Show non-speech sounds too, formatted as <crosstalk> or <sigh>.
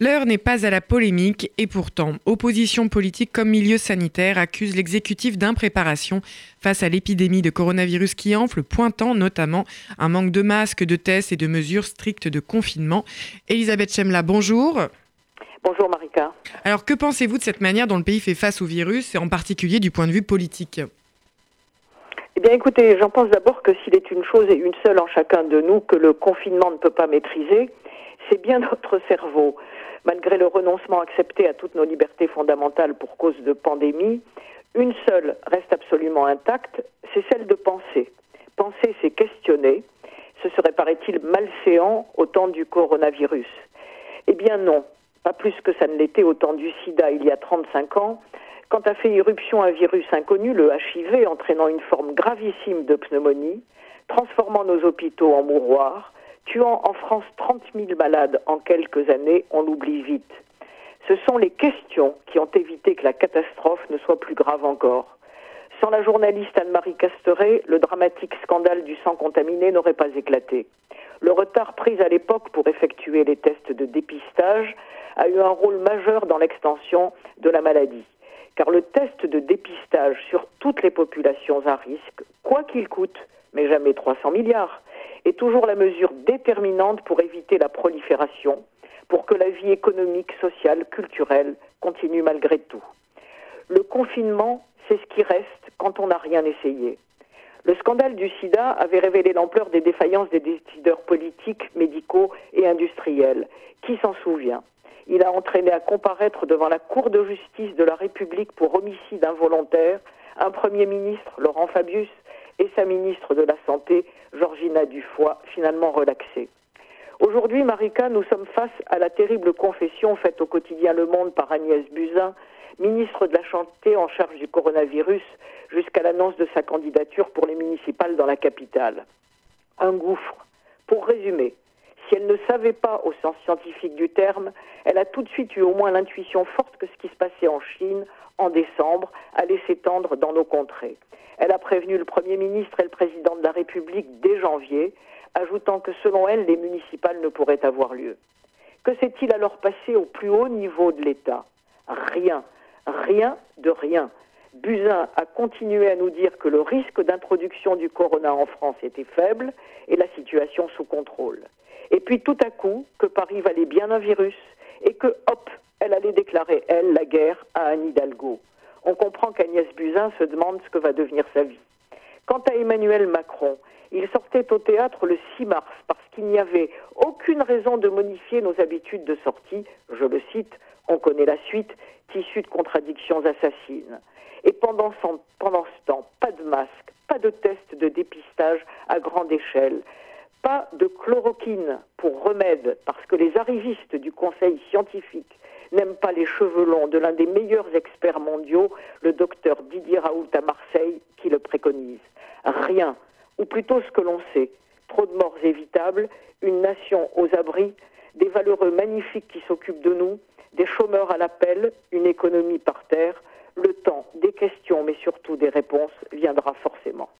L'heure n'est pas à la polémique et pourtant, opposition politique comme milieu sanitaire accuse l'exécutif d'impréparation face à l'épidémie de coronavirus qui enfle, pointant notamment un manque de masques, de tests et de mesures strictes de confinement. Elisabeth Chemla, bonjour. Bonjour Marika. Alors que pensez-vous de cette manière dont le pays fait face au virus, et en particulier du point de vue politique? Eh bien écoutez, j'en pense d'abord que s'il est une chose et une seule en chacun de nous que le confinement ne peut pas maîtriser, c'est bien <laughs> notre cerveau malgré le renoncement accepté à toutes nos libertés fondamentales pour cause de pandémie, une seule reste absolument intacte, c'est celle de penser. Penser, c'est questionner. Ce serait, paraît-il, malséant au temps du coronavirus. Eh bien non, pas plus que ça ne l'était au temps du sida il y a 35 ans, quand a fait irruption un virus inconnu, le HIV, entraînant une forme gravissime de pneumonie, transformant nos hôpitaux en mouroirs, tuant en France 30 000 malades en quelques années, on l'oublie vite. Ce sont les questions qui ont évité que la catastrophe ne soit plus grave encore. Sans la journaliste Anne-Marie Casteret, le dramatique scandale du sang contaminé n'aurait pas éclaté. Le retard pris à l'époque pour effectuer les tests de dépistage a eu un rôle majeur dans l'extension de la maladie. Car le test de dépistage sur toutes les populations à risque, quoi qu'il coûte, mais jamais 300 milliards, est toujours la mesure déterminante pour éviter la prolifération, pour que la vie économique, sociale, culturelle continue malgré tout. Le confinement, c'est ce qui reste quand on n'a rien essayé. Le scandale du sida avait révélé l'ampleur des défaillances des décideurs politiques, médicaux et industriels. Qui s'en souvient? Il a entraîné à comparaître devant la Cour de justice de la République pour homicide involontaire un Premier ministre, Laurent Fabius, et sa ministre de la Santé, Georgina Dufoy, finalement relaxée. Aujourd'hui, Marika, nous sommes face à la terrible confession faite au quotidien Le Monde par Agnès Buzyn, ministre de la Santé en charge du coronavirus, jusqu'à l'annonce de sa candidature pour les municipales dans la capitale. Un gouffre. Pour résumer, si elle ne savait pas au sens scientifique du terme, elle a tout de suite eu au moins l'intuition forte que ce qui se passait en Chine en décembre allait s'étendre dans nos contrées. Elle a prévenu le Premier ministre et le Président de la République dès janvier, ajoutant que selon elle, les municipales ne pourraient avoir lieu. Que s'est-il alors passé au plus haut niveau de l'État? Rien, rien de rien. Buzyn a continué à nous dire que le risque d'introduction du corona en France était faible et la situation sous contrôle. Et puis tout à coup, que Paris valait bien un virus et que, hop, elle allait déclarer, elle, la guerre à Anne Hidalgo on comprend qu'Agnès Buzyn se demande ce que va devenir sa vie. Quant à Emmanuel Macron, il sortait au théâtre le 6 mars parce qu'il n'y avait aucune raison de modifier nos habitudes de sortie. Je le cite, on connaît la suite, tissu de contradictions assassines. Et pendant, pendant ce temps, pas de masque, pas de test de dépistage à grande échelle, pas de chloroquine pour remède parce que les arrivistes du Conseil scientifique n'aime pas les cheveux longs de l'un des meilleurs experts mondiaux, le docteur Didier Raoult à Marseille, qui le préconise. Rien, ou plutôt ce que l'on sait, trop de morts évitables, une nation aux abris, des valeureux magnifiques qui s'occupent de nous, des chômeurs à l'appel, une économie par terre, le temps des questions mais surtout des réponses viendra forcément.